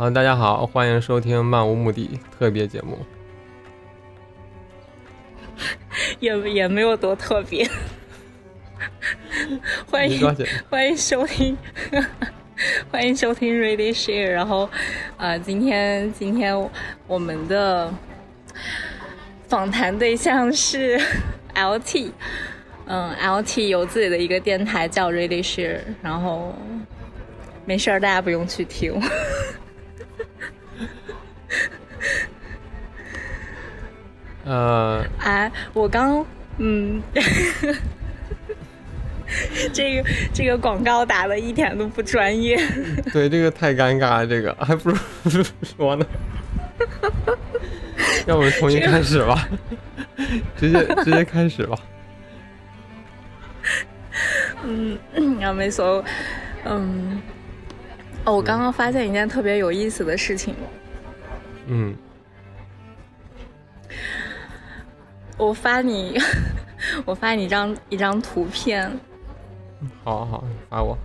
好，大家好，欢迎收听漫无目的特别节目。也也没有多特别。欢迎欢迎收听，欢迎收听 Ready Share。然后，啊，今天今天我们的访谈对象是 LT，嗯，LT 有自己的一个电台叫 Ready Share。然后，没事儿，大家不用去听。呃，哎，我刚，嗯，这个这个广告打的一点都不专业。对，这个太尴尬了，这个 还不如说呢。要不重新开始吧，直接直接开始吧。嗯，要没说，嗯，哦，我刚刚发现一件特别有意思的事情。嗯。我发你，我发你一张一张图片。好好，发我。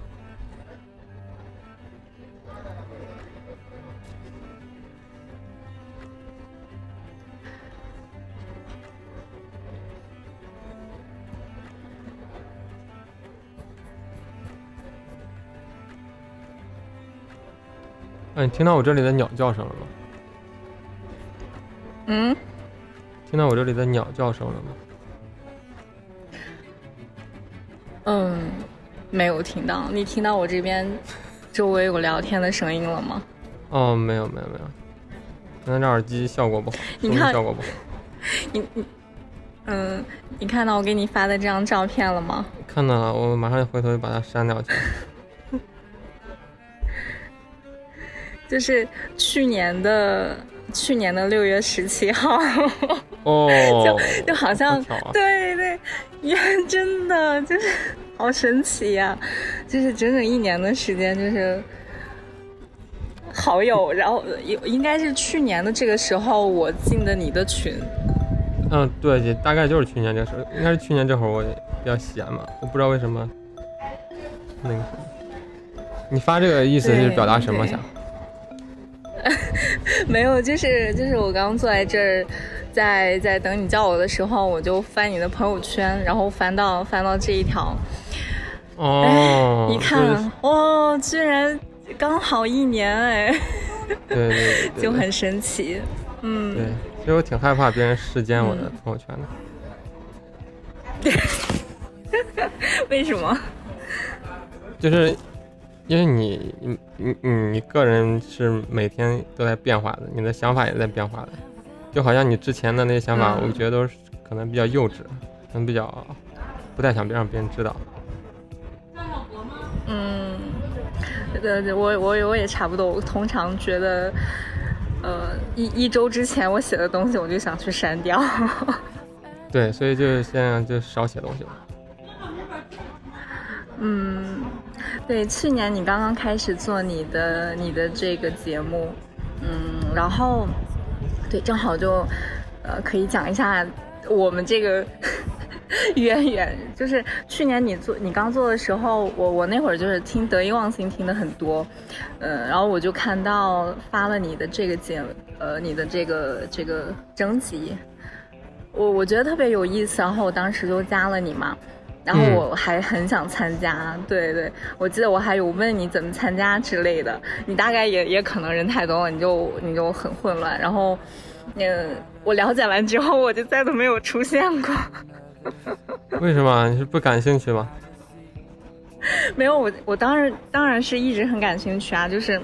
哎，你听到我这里的鸟叫声了吗？嗯。听到我这里的鸟叫声了吗？嗯，没有听到。你听到我这边周围有聊天的声音了吗？哦，没有，没有，没有。可能这耳机效果不好，你看效果不好。你你嗯，你看到我给你发的这张照片了吗？看到了，我马上回头就把它删掉去。就是去年的。去年的六月十七号，哦，就就好像，对对，也真的就是好神奇呀，就是整整一年的时间，就是好友，然后有应该是去年的这个时候我进的你的群，嗯，对，大概就是去年这时候，应该是去年这会儿我比较闲嘛，我不知道为什么，那个，你发这个意思是表达什么想？没有，就是就是我刚刚坐在这儿，在在等你叫我的时候，我就翻你的朋友圈，然后翻到翻到这一条，哦，一看，哦，居然刚好一年，哎，对对对，就很神奇，嗯，对，其实我挺害怕别人视奸我的朋友圈的，为什么？就是。因为，你，你，你，你个人是每天都在变化的，你的想法也在变化的，就好像你之前的那些想法，我觉得都是可能比较幼稚，可能比较不太想让别人知道。嗯，对对，我我我也差不多。我通常觉得，呃，一一周之前我写的东西，我就想去删掉。对，所以就现在就少写东西吧。嗯。对，去年你刚刚开始做你的你的这个节目，嗯，然后，对，正好就，呃，可以讲一下我们这个 渊源。就是去年你做你刚做的时候，我我那会儿就是听得意忘形听的很多，嗯，然后我就看到发了你的这个节，呃，你的这个这个征集，我我觉得特别有意思，然后我当时就加了你嘛。然后我还很想参加，对对，我记得我还有问你怎么参加之类的，你大概也也可能人太多了，你就你就很混乱。然后，嗯，我了解完之后，我就再都没有出现过。为什么？你是不感兴趣吗？没有，我我当然当然是一直很感兴趣啊，就是，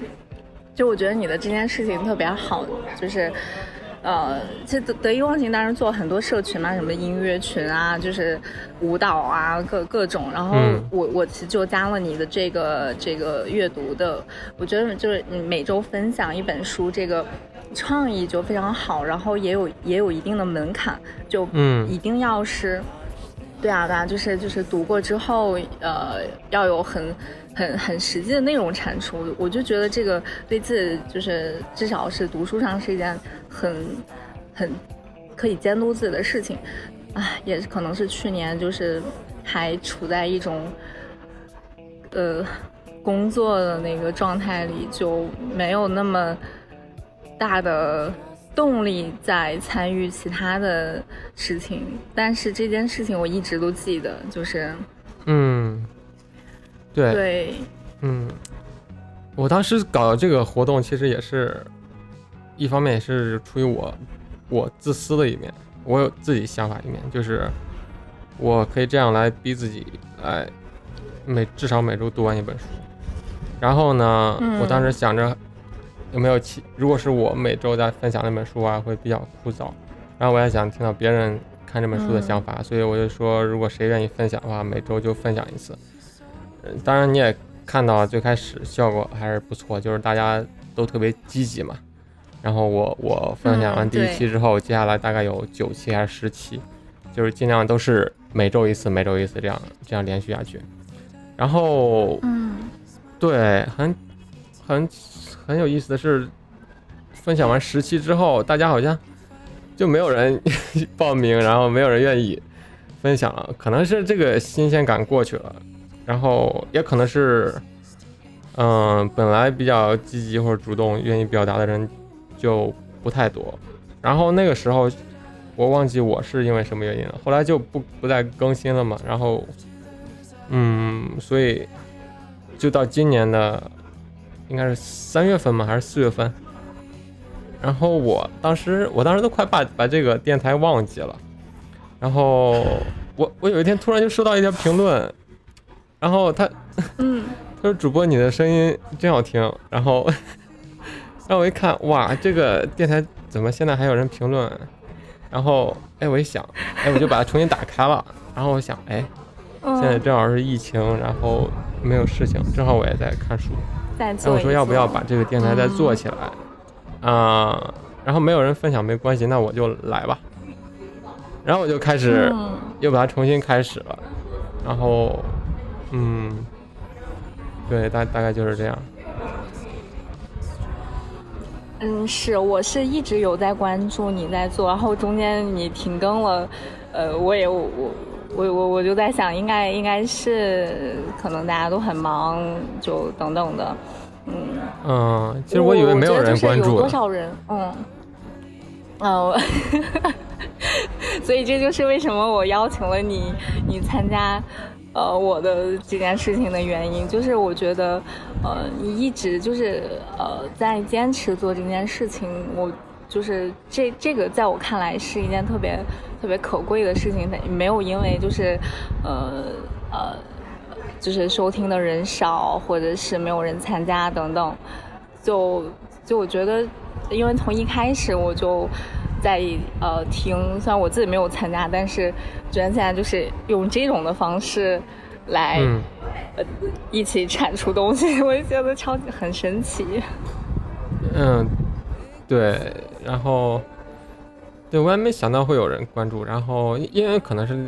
就我觉得你的这件事情特别好，就是。呃，其实得得意忘形当然做很多社群嘛，什么音乐群啊，就是舞蹈啊，各各种。然后我我其实就加了你的这个这个阅读的，我觉得就是你每周分享一本书，这个创意就非常好，然后也有也有一定的门槛，就嗯，一定要是，对啊对啊，就是就是读过之后，呃，要有很。很很实际的内容产出，我就觉得这个对自己就是至少是读书上是一件很很可以监督自己的事情，啊，也可能是去年就是还处在一种呃工作的那个状态里，就没有那么大的动力在参与其他的事情。但是这件事情我一直都记得，就是嗯，对，对，嗯，我当时搞这个活动，其实也是一方面也是出于我我自私的一面，我有自己想法一面，就是我可以这样来逼自己，来每至少每周读完一本书。然后呢，嗯我当时想着有没有其，如果是我每周在分享那本书啊，会比较枯燥。然后我也想听到别人看这本书的想法，所以我就说，如果谁愿意分享的话，每周就分享一次。嗯，当然你也看到最开始效果还是不错，就是大家都特别积极嘛。然后我我分享完第一期之后，接下来大概有九期还是十期，就是尽量都是每周一次，每周一次这样这样连续下去。然后嗯对，很很很有意思的是，分享完十期之后，大家好像就没有人 报名，然后没有人愿意分享了。可能是这个新鲜感过去了，然后也可能是，嗯、本来比较积极或者主动愿意表达的人就不太多。然后那个时候，我忘记我是因为什么原因了，后来就不不再更新了嘛。然后，嗯，所以就到今年的应该是三月份吗？还是四月份？然后我当时，我当时都快把把这个电台忘记了。然后我我有一天突然就收到一条评论，然后他嗯，他说主播你的声音真好听，然后让我一看，哇，这个电台怎么现在还有人评论？然后哎，我一想，哎，我就把它重新打开了，然后我想，哎，嗯现在正好是疫情，然后没有事情，正好我也在看书，哎，再做一我说要不要把这个电台再做起来？啊、然后没有人分享没关系，那我就来吧。然后我就开始嗯又把它重新开始了，然后，嗯，对，大大概就是这样。嗯，是，我是一直有在关注你在做，然后中间你停更了，呃，我也我我我我我就在想，应该应该是可能大家都很忙，就等等的，嗯。嗯，其实我以为没有人有关注有。多少人？嗯，嗯，所以这就是为什么我邀请了你，你参加。呃，我的这件事情的原因就是，我觉得，呃，你一直就是呃在坚持做这件事情，我就是这这个在我看来是一件特别特别可贵的事情，没有因为就是，呃呃，就是收听的人少，或者是没有人参加等等，就就我觉得，因为从一开始我就在呃听，虽然我自己没有参加，但是觉得现在就是用这种的方式来、嗯，呃一起产出东西，我就觉得超级很神奇。嗯，对，然后，对我也没想到会有人关注，然后因为可能是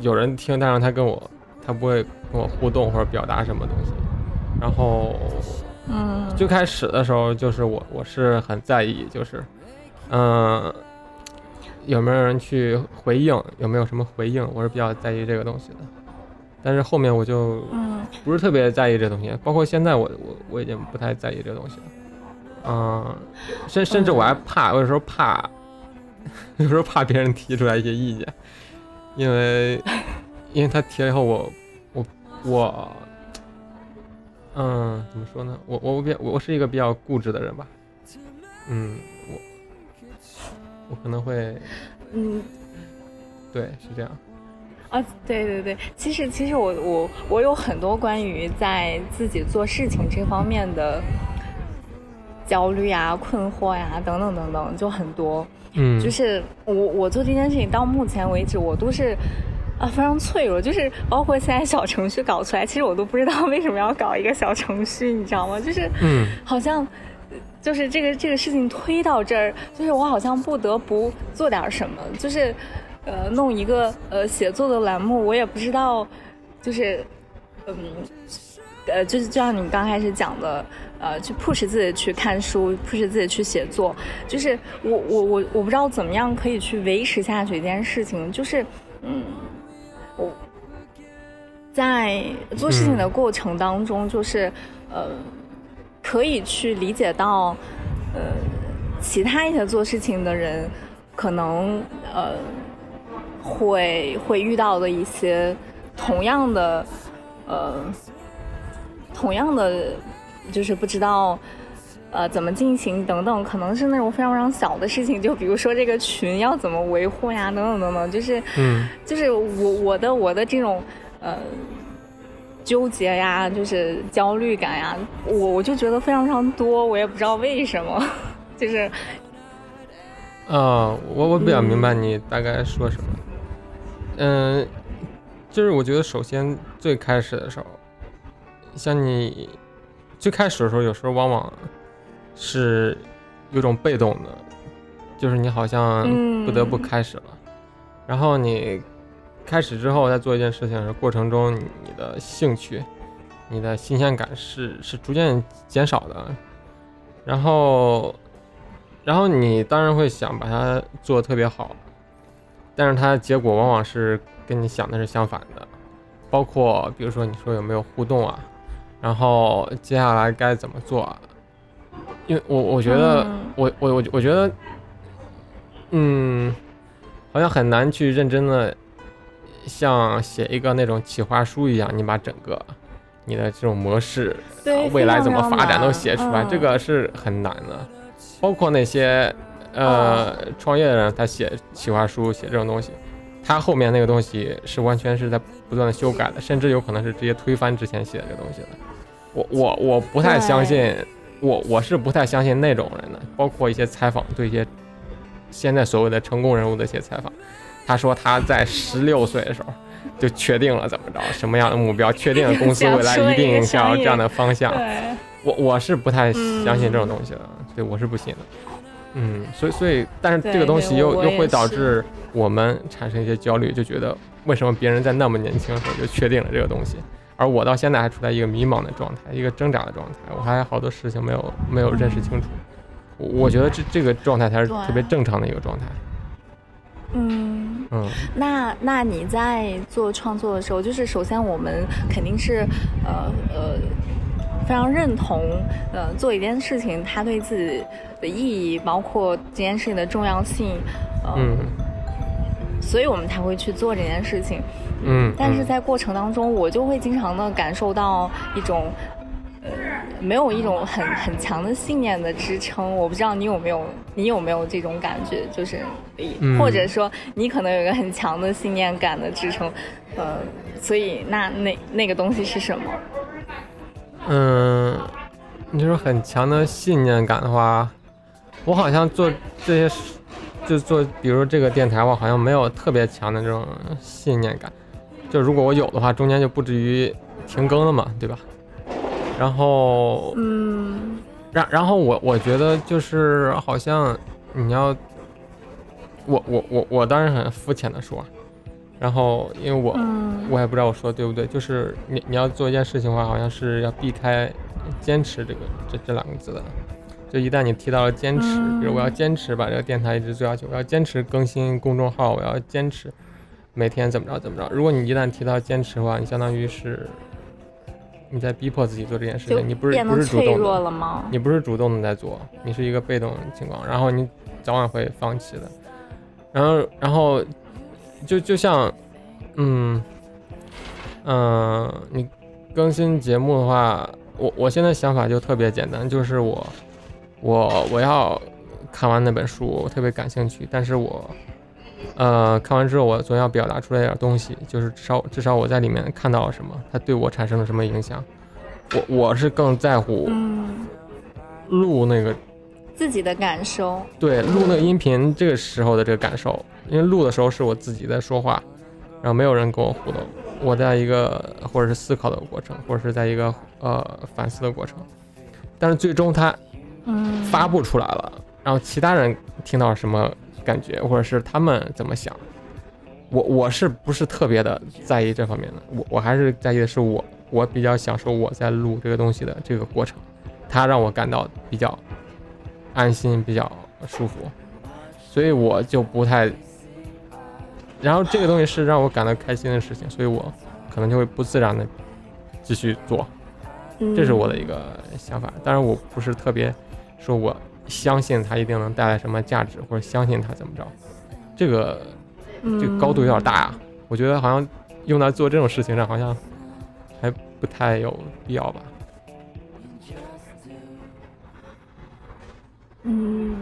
有人听，但是他跟我，他不会跟我互动或者表达什么东西，然后嗯，最开始的时候，就是我我是很在意，就是，嗯、有没有人去回应，有没有什么回应，我是比较在意这个东西的。但是后面我就嗯不是特别在意这东西，包括现在我我我已经不太在意这东西了。嗯，甚甚至我还怕，我有时候怕，有时候怕别人提出来一些意见，因为 因为他提了以后我，我我嗯，怎么说呢？我我比较我是一个比较固执的人吧，嗯，我我可能会嗯。对是这样，啊，对对对，其实其实我我我有很多关于在自己做事情这方面的焦虑啊、困惑呀、等等等等，就很多。嗯，就是我我做这件事情到目前为止，我都是啊非常脆弱，就是包括现在小程序搞出来，其实我都不知道为什么要搞一个小程序，你知道吗？就是嗯好像。就是这个这个事情推到这儿，就是我好像不得不做点什么，就是，呃，弄一个呃写作的栏目，我也不知道，就是，嗯，呃，就是就像你刚开始讲的，呃，去 push 自己去看书，push 自己去写作，就是我我我我不知道怎么样可以去维持下去一件事情，就是，嗯，我在做事情的过程当中，就是呃，可以去理解到，呃，其他一些做事情的人可能呃会会遇到的一些同样的呃同样的就是不知道呃怎么进行等等，可能是那种非常非常小的事情，就比如说这个群要怎么维护呀，等等等等，就是嗯就是我我的我的这种呃纠结呀，就是焦虑感呀，我我就觉得非常非常多，我也不知道为什么，就是啊，我我比较明白你大概说什么。嗯，就是我觉得首先最开始的时候，像你最开始的时候，有时候往往是有种被动的，就是你好像不得不嗯开始了，然后你开始之后，在做一件事情的过程中，你的兴趣、你的新鲜感是是逐渐减少的，然后，然后你当然会想把它做得特别好，但是它的结果往往是跟你想的是相反的，包括比如说你说有没有互动啊，然后接下来该怎么做啊，因为我我觉得、嗯我我我我觉得，嗯，好像很难去认真的像写一个那种企划书一样，你把整个你的这种模式对未来怎么发展都写出来，嗯这个是很难的。包括那些呃、哦创业的人，他写企划书、写这种东西，他后面那个东西是完全是在不断的修改的，甚至有可能是直接推翻之前写的这个东西的。我我我不太相信，我我是不太相信那种人的，包括一些采访对一些现在所谓的成功人物的一些采访，他说他在十六岁的时候就确定了怎么着什么样的目标，确定了公司未来一定是要这样的方向。我我是不太相信这种嗯东西的，对我是不信的。嗯，所以所以，但是这个东西又又会导致我们产生一些焦虑，就觉得为什么别人在那么年轻的时候就确定了这个东西，而我到现在还处在一个迷茫的状态，一个挣扎的状态，我还有好多事情没有没有认识清楚。我我觉得这这个状态才是特别正常的一个状态。嗯。嗯那那你在做创作的时候，就是首先我们肯定是呃呃非常认同呃做一件事情它对自己的意义，包括这件事情的重要性，呃、嗯所以我们才会去做这件事情。嗯，嗯但是在过程当中，我就会经常的感受到一种。呃，没有一种很很强的信念的支撑，我不知道你有没有，你有没有这种感觉？就是，嗯或者说你可能有一个很强的信念感的支撑，呃，所以那那那个东西是什么？嗯，你说很强的信念感的话，我好像做这些事，就做，比如这个电台，我好像没有特别强的这种信念感。就如果我有的话，中间就不至于停更了嘛，对吧？然后，嗯然然后我我觉得就是好像你要，我我我我当然很肤浅的说，然后因为我嗯我也不知道我说的对不对，就是你你要做一件事情的话，好像是要避开坚持这个这这两个字的。就一旦你提到了坚持，比如我要嗯坚持把这个电台一直做下去，我要坚持更新公众号，我要坚持每天怎么着怎么着。如果你一旦提到坚持的话，你相当于是你在逼迫自己做这件事情，你不是不是主动的，了吗？你不是主动的在做，你是一个被动的情况，然后你早晚会放弃的。然后，然后就就像，嗯，嗯、你更新节目的话，我我现在想法就特别简单，就是我我我要看完那本书，我特别感兴趣，但是我呃看完之后，我总要表达出来点东西，就是至少至少我在里面看到了什么，它对我产生了什么影响。我我是更在乎嗯，录那个自己的感受。对，录那个音频这个时候的这个感受，因为录的时候是我自己在说话，然后没有人跟我互动，我在一个或者是思考的过程，或者是在一个呃反思的过程，但是最终它嗯，发布出来了，然后其他人听到什么感觉，或者是他们怎么想，我我是不是特别的在意这方面的？我我还是在意的是我我比较享受我在录这个东西的这个过程，它让我感到比较安心，比较舒服，所以我就不太。然后这个东西是让我感到开心的事情，所以我可能就会不自然的继续做，这是我的一个想法。当然，我不是特别说我相信它一定能带来什么价值，或者相信它怎么着，这个这个高度有点大啊。我觉得好像用来做这种事情上，好像还不太有必要吧。嗯，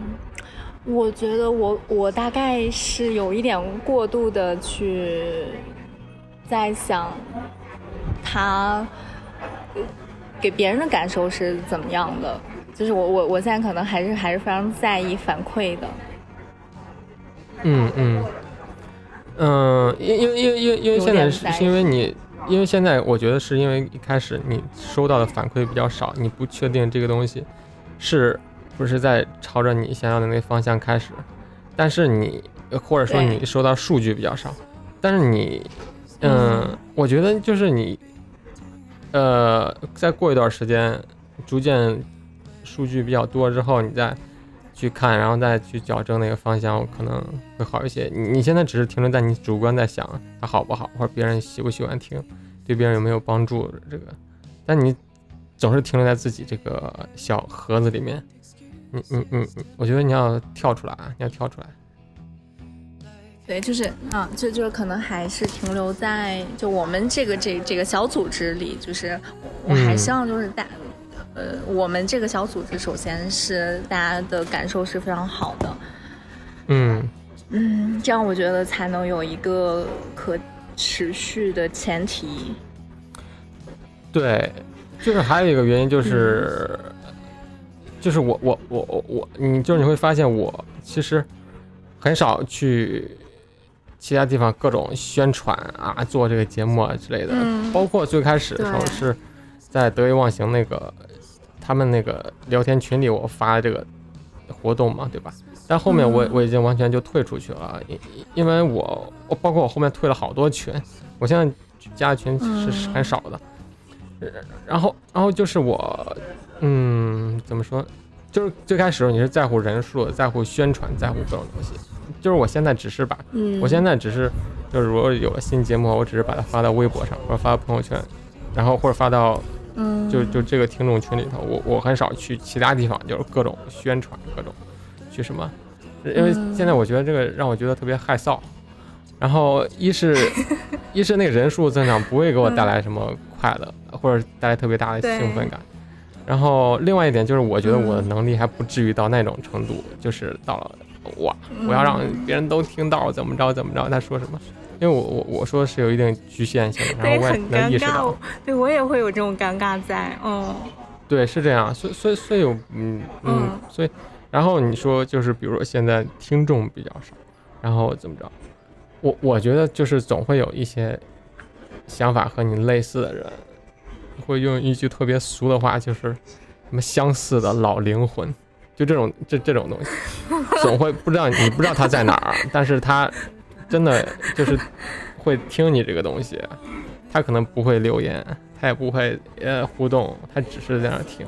我觉得我我大概是有一点过度的去在想，他给别人的感受是怎么样的，就是我我我现在可能还是还是非常在意反馈的。嗯嗯嗯，因因为因为因为因为现在是是因为你，因为现在我觉得是因为一开始你收到的反馈比较少，你不确定这个东西是。不是在朝着你想要的那个方向开始，但是你或者说你收到数据比较少，但是你，嗯，我觉得就是你，呃，再过一段时间，逐渐数据比较多之后，你再去看，然后再去矫正那个方向，可能会好一些。你你现在只是停留在你主观在想它好不好，或者别人喜不喜欢听，对别人有没有帮助这个，但你总是停留在自己这个小盒子里面。嗯嗯嗯嗯，我觉得你要跳出来啊！你要跳出来。对，就是啊，就就是可能还是停留在就我们这个这这个小组织里，就是我还希望就是大，呃，我们这个小组织首先是大家的感受是非常好的。嗯嗯，这样我觉得才能有一个可持续的前提。对，就是还有一个原因就是。就是我我我我我，你就是你会发现我其实很少去其他地方各种宣传啊，做这个节目啊之类的。包括最开始的时候是在得意忘形那个他们那个聊天群里我发这个活动嘛，对吧？但后面我我已经完全就退出去了，因因为我我包括我后面退了好多群，我现在加的群是很少的。然后然后就是我。嗯，怎么说？就是最开始你是在乎人数，在乎宣传，在乎各种东西。就是我现在只是把，我现在只是，就是如果有了新节目，我只是把它发到微博上，或者发到朋友圈，然后或者发到，嗯，就就这个听众群里头。我我很少去其他地方，就是各种宣传，各种去什么。因为现在我觉得这个让我觉得特别害臊。然后一是，一是那个人数增长不会给我带来什么快乐，或者带来特别大的兴奋感。然后另外一点就是，我觉得我的能力还不至于到那种程度，就是到了哇，我要让别人都听到怎么着怎么着，他说什么？因为我我我说是有一定局限性，然后我也能意识到，对我也会有这种尴尬在，嗯，对，是这样，所以所以所以有嗯嗯，所以然后你说就是比如说现在听众比较少，然后怎么着？我我觉得就是总会有一些想法和你类似的人。会用一句特别俗的话，就是什么相似的老灵魂，就这种这这种东西，总会不知道你不知道他在哪儿，但是他真的就是会听你这个东西，他可能不会留言，他也不会呃互动，他只是在那听，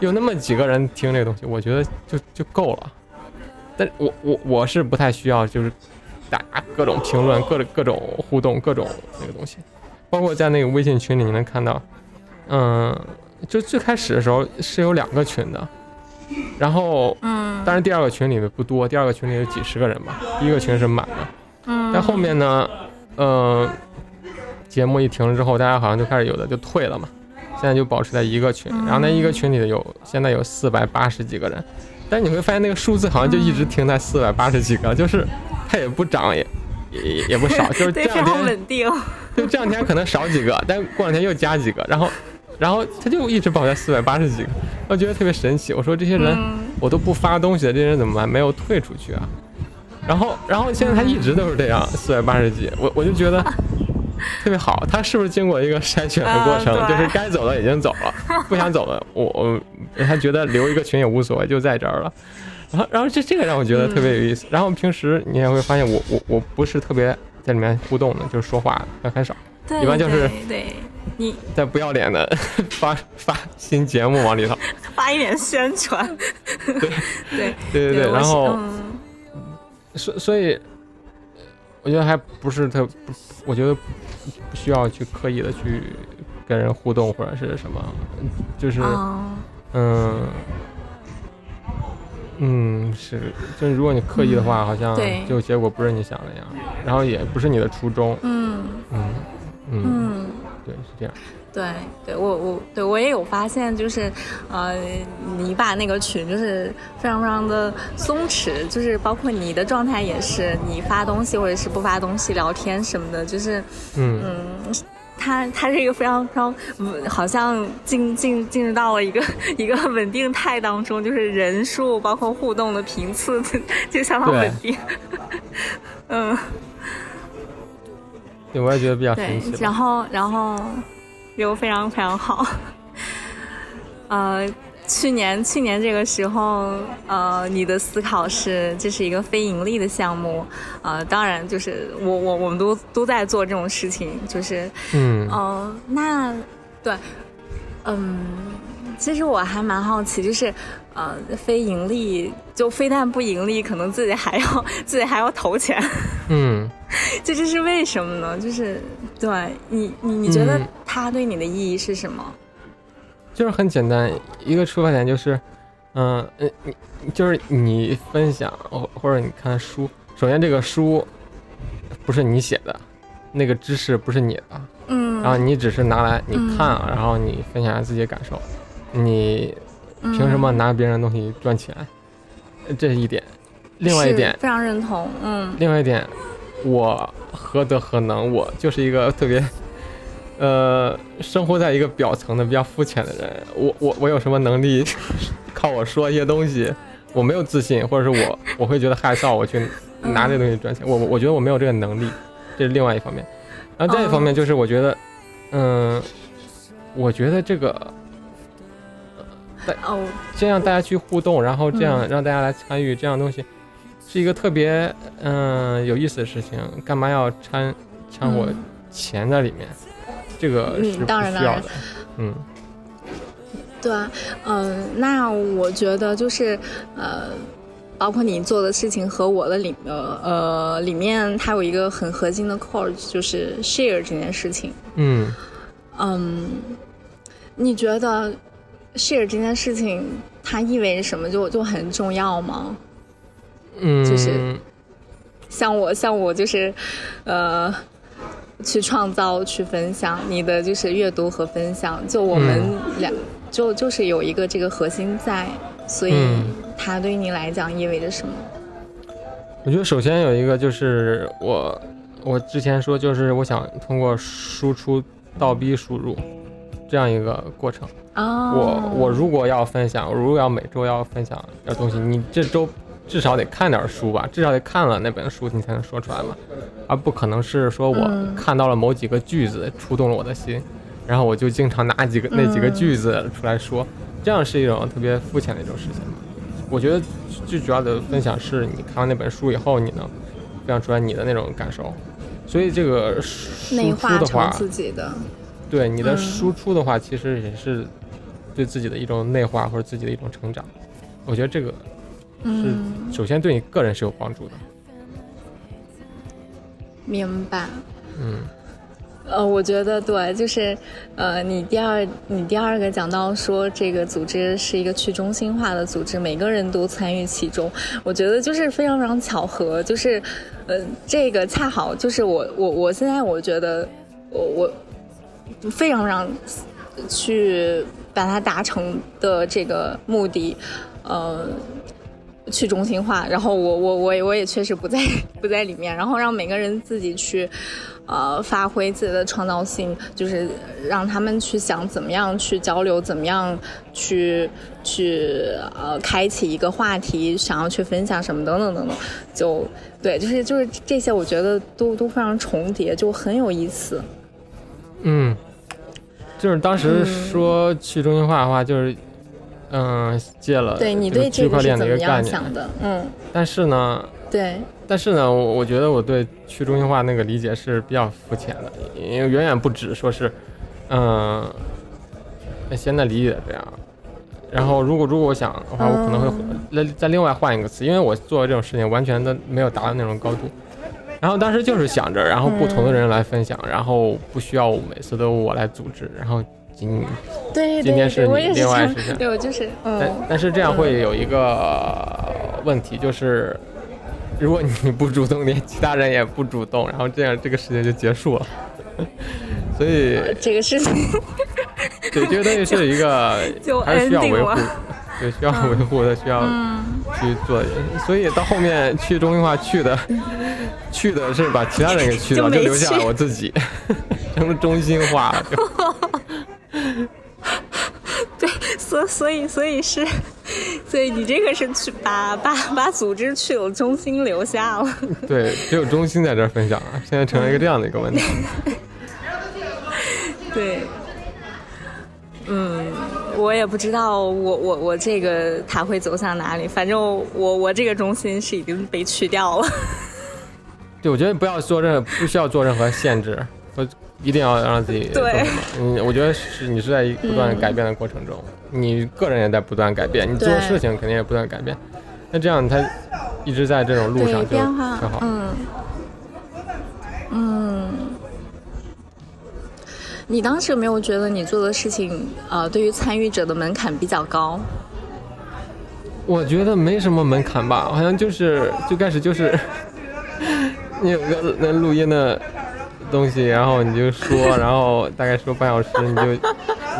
有那么几个人听这个东西，我觉得就就够了。但我我我是不太需要就是打各种评论，各种各种互动，各种那个东西，包括在那个微信群里，你能看到。嗯，就最开始的时候是有两个群的，然后，嗯，但是第二个群里面不多，第二个群里有几十个人吧，第一个群是满的，嗯，但后面呢，呃，节目一停了之后，大家好像就开始有的就退了嘛，现在就保持在一个群，然后那一个群里有现在有四百八十几个人，但你会发现那个数字好像就一直停在四百八十几个，就是它也不涨也也也不少，就是这两天稳定，就这两天可能少几个，但过两天又加几个，然后。然后它就一直保在四百八十几个，我觉得特别神奇。我说这些人我都不发东西的，这些人怎么办？没有退出去啊？然后，然后现在他一直都是这样，四百八十几。我我就觉得特别好。他是不是经过一个筛选的过程？就是该走的已经走了，不想走的，我我他觉得留一个群也无所谓，就在这儿了。然后，然后这这个让我觉得特别有意思。然后平时你也会发现，我我我不是特别在里面互动的，就是说话还很少，一般就是对。你在不要脸的 发发新节目往里头，发一点宣传，对对对对对，然后，所所以，我觉得还不是特，不我觉得不需要去刻意的去跟人互动或者是什么，就是哦。嗯嗯是，就是如果你刻意的话，好像就结果不是你想那样，然后也不是你的初衷，嗯。嗯嗯，嗯。对，是这样，对，对我我对我也有发现，就是，呃，你把那个群就是非常非常的松弛，就是包括你的状态也是，你发东西或者是不发东西、聊天什么的，就是，嗯。嗯，它它是一个非常非常，嗯好像进进进入到了一个一个稳定态当中，就是人数包括互动的频次就相当稳定，嗯。对，我也觉得比较对神奇，然后然后又非常非常好。呃，去年去年这个时候，呃，你的思考是这是一个非盈利的项目，呃，当然就是我我我们都都在做这种事情，就是嗯哦，那对，嗯，其实我还蛮好奇，就是呃，非盈利就非但不盈利，可能自己还要 自己还要投钱。嗯。这这是为什么呢？就是对你，你你觉得嗯它对你的意义是什么？就是很简单，一个出发点就是，嗯呃，你就是你分享或或者你看书，首先这个书不是你写的，那个知识不是你的，嗯，然后你只是拿来你嗯看，然后你分享自己的感受，你嗯凭什么拿别人的东西赚钱？这是一点。另外一点，非常认同，嗯另外一点，我何德何能？我就是一个特别，呃，生活在一个表层的比较肤浅的人。我我我有什么能力靠我说一些东西？我没有自信，或者是我 我会觉得害臊，我去拿这东西赚钱。我我觉得我没有这个能力，这是另外一方面。然后再一方面就是我觉得，嗯，我觉得这个哦，这样大家去互动，然后这样嗯让大家来参与，这样东西是一个特别嗯、有意思的事情。干嘛要掺掺和嗯钱在里面？这个嗯是需要的。嗯对啊，嗯、那我觉得就是呃。包括你做的事情和我的里呃呃里面，它有一个很核心的 core，就是 share 这件事情。嗯嗯，你觉得 share 这件事情它意味着什么？就就很重要吗？嗯，就是像我，像我就是，呃，去创造、去分享你的就是阅读和分享，就我们俩、就就是有一个这个核心在，所以嗯它对于你来讲意味着什么？我觉得首先有一个就是我我之前说就是我想通过输出倒逼输入这样一个过程。哦，我我如果要分享，我如果要每周要分享点东西，你这周至少得看点书吧，至少得看了那本书，你才能说出来嘛，而不可能是说我嗯。看到了某几个句子触动了我的心，然后我就经常拿几个那几个嗯句子出来说，这样是一种特别肤浅的一种事情。嘛。我觉得最主要的分享是你看完那本书以后，你能分享出来你的那种感受，所以这个输内化的话，自己的，对你的嗯输出的话，其实也是对自己的一种内化或者自己的一种成长。我觉得这个是，首先对你个人是有帮助的。明白。嗯呃，我觉得对，就是，呃，你第二，你第二个讲到说这个组织是一个去中心化的组织，每个人都参与其中，我觉得就是非常非常巧合，就是，呃，这个恰好就是我我我现在我觉得我我非常非常去把它达成的这个目的，呃。去中心化，然后我我我我也确实不在 不在里面，然后让每个人自己去，呃，发挥自己的创造性，就是让他们去想怎么样去交流，怎么样去去呃开启一个话题，想要去分享什么等等等等，就对，就是就是这些，我觉得都都非常重叠，就很有意思。嗯，就是当时嗯说去中心化的话，就是嗯借了对你这个对区块链的一个概念？嗯，但是呢，对，但是呢，我我觉得我对去中心化那个理解是比较肤浅的，因为远远不止说是，嗯，现在理解这样。然后，如果如果我想的话，我可能会嗯再再另外换一个词，因为我做这种事情完全的没有达到那种高度。然后当时就是想着，然后不同的人来分享，然后不需要每次都我来组织，然后今对今天是你，另外是对我就是，但但是这样会有一个问题，就是如果你不主动，连其他人也不主动，然后这样这个事情就结束了。所以这个事情，对这个东西是一个 还是需要维护，对需要维护的，需要去做。所以到后面去中心化去的，去的是把其他人给去掉，就留下了我自己，成了中心化了。对，所所以所以是，所以你这个是去把把把组织去了，中心留下了。对，只有中心在这儿分享了，现在成了一个这样的一个问题。对，嗯，我也不知道我我我这个他会走向哪里，反正我我这个中心是已经被去掉了。对，我觉得不要做任何不需要做任何限制，我一定要让自己对，嗯，我觉得是你是在不断改变的过程中，你个人也在不断改变，你做事情肯定也不断改变，那这样他一直在这种路上就挺好。嗯嗯。你当时有没有觉得你做的事情，呃，对于参与者的门槛比较高？我觉得没什么门槛吧，好像就是最开始就是你有个那录音的东西，然后你就说，然后大概说半小时，你就，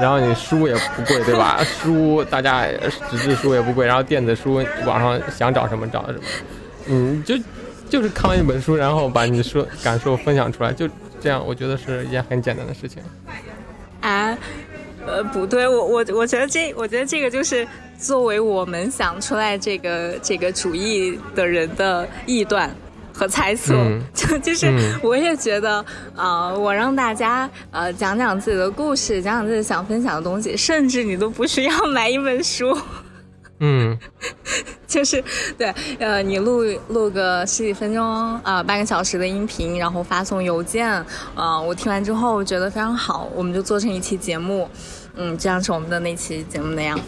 然后你书也不贵，对吧？书大家纸质书也不贵，然后电子书网上想找什么找什么，嗯，就就是看完一本书，然后把你说感受分享出来，就。这样我觉得是一件很简单的事情。啊，呃，不对，我我我觉得这，我觉得这个就是作为我们想出来这个这个主意的人的臆断和猜测。就就是我也觉得，啊，我让大家呃讲讲自己的故事，讲讲自己想分享的东西，甚至你都不需要买一本书。嗯，就是对，呃，你录录个十几分钟啊，半个小时的音频，然后发送邮件，啊，我听完之后觉得非常好，我们就做成一期节目，嗯，这样是我们的那期节目那样。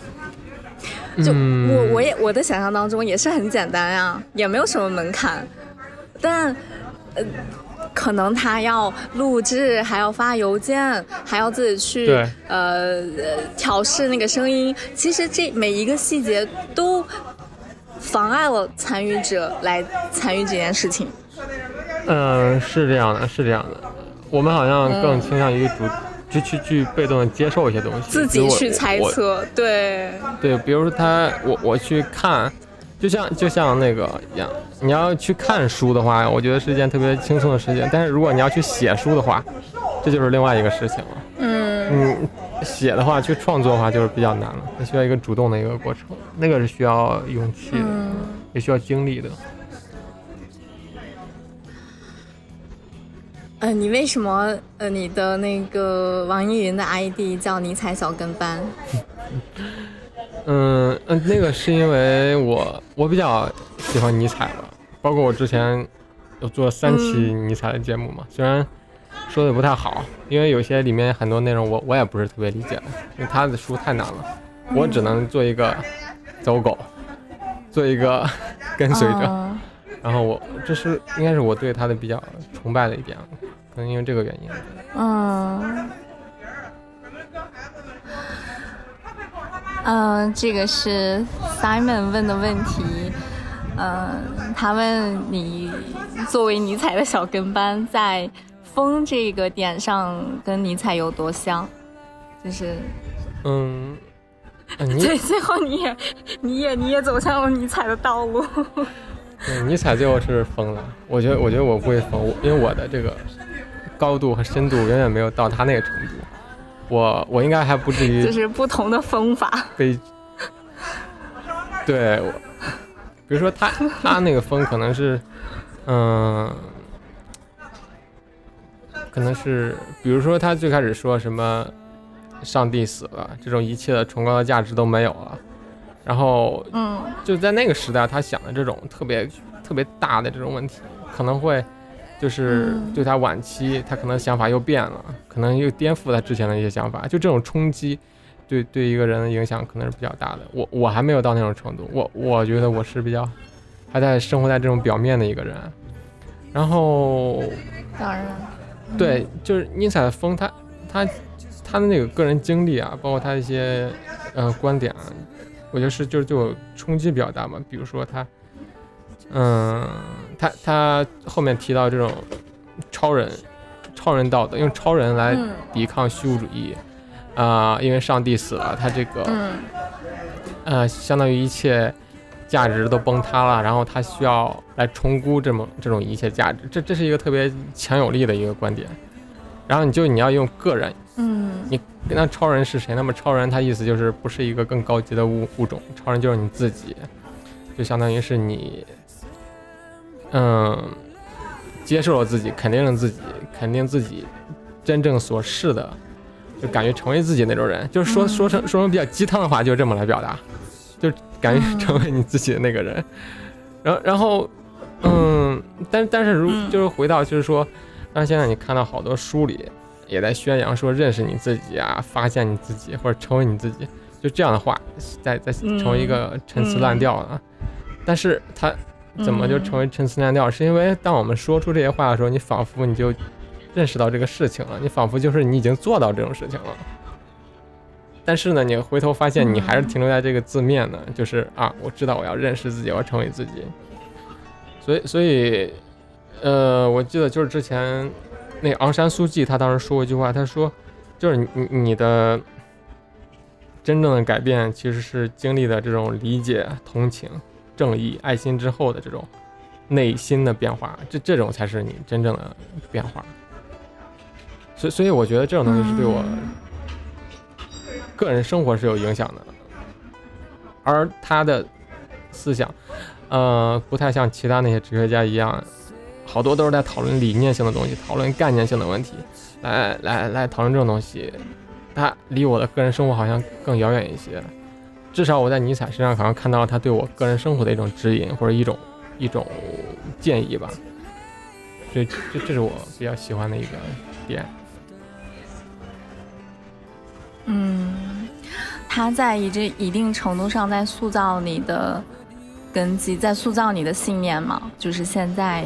就我我也我的想象当中也是很简单呀，也没有什么门槛，但，呃。可能他要录制，还要发邮件，还要自己去呃调试那个声音。其实这每一个细节都妨碍了参与者来参与这件事情。嗯，是这样的，是这样的。我们好像更倾向于主，就去去被动的接受一些东西，自己去猜测。对对，比如说他，我我去看。就像就像那个一样，你要去看书的话，我觉得是一件特别轻松的事情。但是如果你要去写书的话，这就是另外一个事情了。嗯，嗯，写的话，去创作的话就是比较难了，它需要一个主动的一个过程，那个是需要勇气的，也需要精力的。呃，你为什么呃，你的那个网易云的 ID 叫尼采小跟班？嗯嗯，那个是因为我我比较喜欢尼采吧，包括我之前有做三期尼采的节目嘛，虽然说的不太好，因为有些里面很多内容我我也不是特别理解，因为他的书太难了，我只能做一个走狗，做一个 跟随者，然后我这是应该是我对他的比较崇拜的一点，可能因为这个原因。嗯。嗯，这个是 Simon 问的问题。嗯，他问你作为尼采的小跟班，在风这个点上跟尼采有多像？就是，嗯，对，最后你也，你也，你也走向了尼采的道路。对，尼采最后是疯了。我觉得，我觉得我不会疯，因为我的这个高度和深度远远没有到他那个程度。我我应该还不至于，就是不同的风法。被，对，比如说他他那个风可能是，嗯，可能是，比如说他最开始说什么，上帝死了，这种一切的崇高的价值都没有了，然后，嗯，就在那个时代，他想的这种特别特别大的这种问题，可能会。就是对他晚期，他可能想法又变了，可能又颠覆他之前的一些想法。就这种冲击，对对一个人的影响可能是比较大的。我我还没有到那种程度，我我觉得我是比较还在生活在这种表面的一个人。然后，当然，对，就是尼采的风，他他他的那个个人经历啊，包括他一些呃观点啊，我觉得是就是就冲击比较大嘛。比如说他，嗯，他他后面提到这种超人超人道德，用超人来抵抗虚无主义啊，因为上帝死了，他这个呃，相当于一切。价值都崩塌了，然后他需要来重估这么这种一切价值，这这是一个特别强有力的一个观点。然后你就你要用个人，嗯，你那超人是谁？那么超人他意思就是不是一个更高级的物物种，超人就是你自己，就相当于是你，嗯，接受了自己，肯定了自己，肯定自己真正所是的，就感觉成为自己那种人。就是说说成说成比较鸡汤的话，就这么来表达，就。敢于成为你自己的那个人，然后，然后，嗯，但但是如就是回到就是说，但是现在你看到好多书里也在宣扬说认识你自己啊，发现你自己或者成为你自己，就这样的话在在成为一个陈词滥调了。但是他怎么就成为陈词滥调？是因为当我们说出这些话的时候，你仿佛你就认识到这个事情了，你仿佛就是你已经做到这种事情了。但是呢，你回头发现你还是停留在这个字面呢，就是啊，我知道我要认识自己，我要成为自己。所以，所以，呃，我记得就是之前那昂山素季他当时说过一句话，他说，就是你你的真正的改变其实是经历的这种理解、同情、正义、爱心之后的这种内心的变化，这这种才是你真正的变化。所以，所以我觉得这种东西是对我。个人生活是有影响的，而他的思想，呃，不太像其他那些哲学家一样，好多都是在讨论理念性的东西，讨论概念性的问题，来来来讨论这种东西，他离我的个人生活好像更遥远一些。至少我在尼采身上好像看到了他对我个人生活的一种指引或者一种一种建议吧，所以这这是我比较喜欢的一个点。嗯，他在一这一定程度上在塑造你的根基，在塑造你的信念嘛，就是现在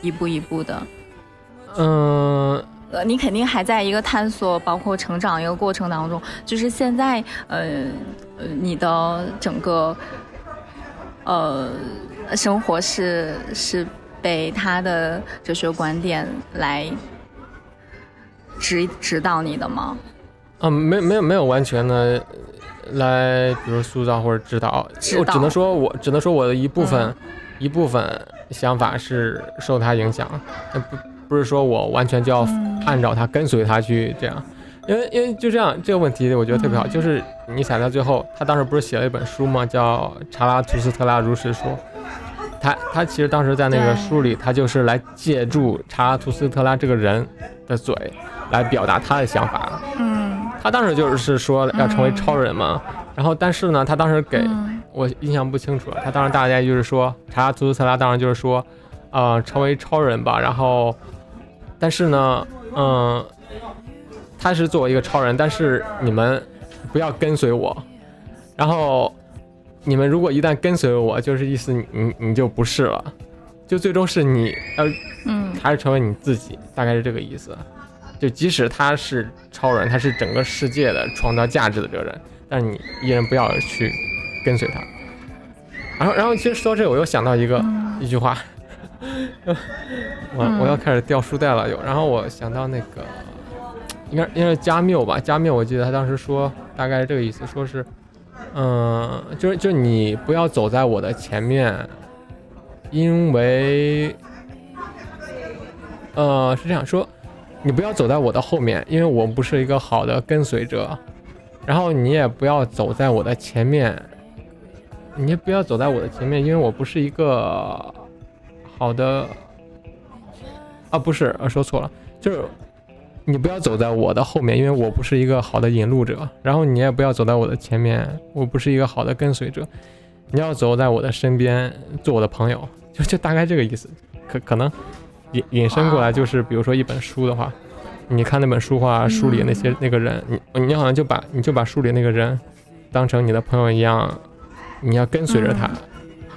一步一步的。嗯，呃，你肯定还在一个探索，包括成长一个过程当中。就是现在，呃呃，你的整个呃生活是是被他的哲学观点来指指导你的吗？啊，没没有没有完全的来，比如塑造或者指导，我只能说我只能说我的一部分一部分想法是受他影响，不不是说我完全就要按照他跟随他去这样，因为因为就这样这个问题我觉得特别好，就是尼采在最后他当时不是写了一本书吗？叫《查拉图斯特拉如是说》，他他其实当时在那个书里，他就是来借助查拉图斯特拉这个人的嘴来表达他的想法。嗯。他当时就是说要成为超人嘛，然后但是呢，他当时给我印象不清楚了。他当时大概就是说，查拉图斯特拉当时就是说，呃，成为超人吧。然后，但是呢，嗯，他是作为一个超人，但是你们不要跟随我。然后，你们如果一旦跟随我，就是意思你你你就不是了，就最终是你要，嗯，还是成为你自己，大概是这个意思。就即使他是超人，他是整个世界的创造价值的这个人，但是你依然不要去跟随他。然后，然后其实说到这，我又想到一个一句话，我我要开始掉书袋了又。然后我想到那个，应该应该是加缪吧？加缪，我记得他当时说大概是这个意思，说是，嗯，就是就你不要走在我的前面，因为，呃，是这样说。你不要走在我的后面，因为我不是一个好的跟随者。然后你也不要走在我的前面，你也不要走在我的前面，因为我不是一个好的。啊，不是，说错了，就是你不要走在我的后面，因为我不是一个好的引路者。然后你也不要走在我的前面，我不是一个好的跟随者。你要走在我的身边，做我的朋友，就就大概这个意思。可可能。引引申过来就是，比如说一本书的话，你看那本书话，书里那些那个人，你你好像就把你就把书里那个人当成你的朋友一样，你要跟随着他，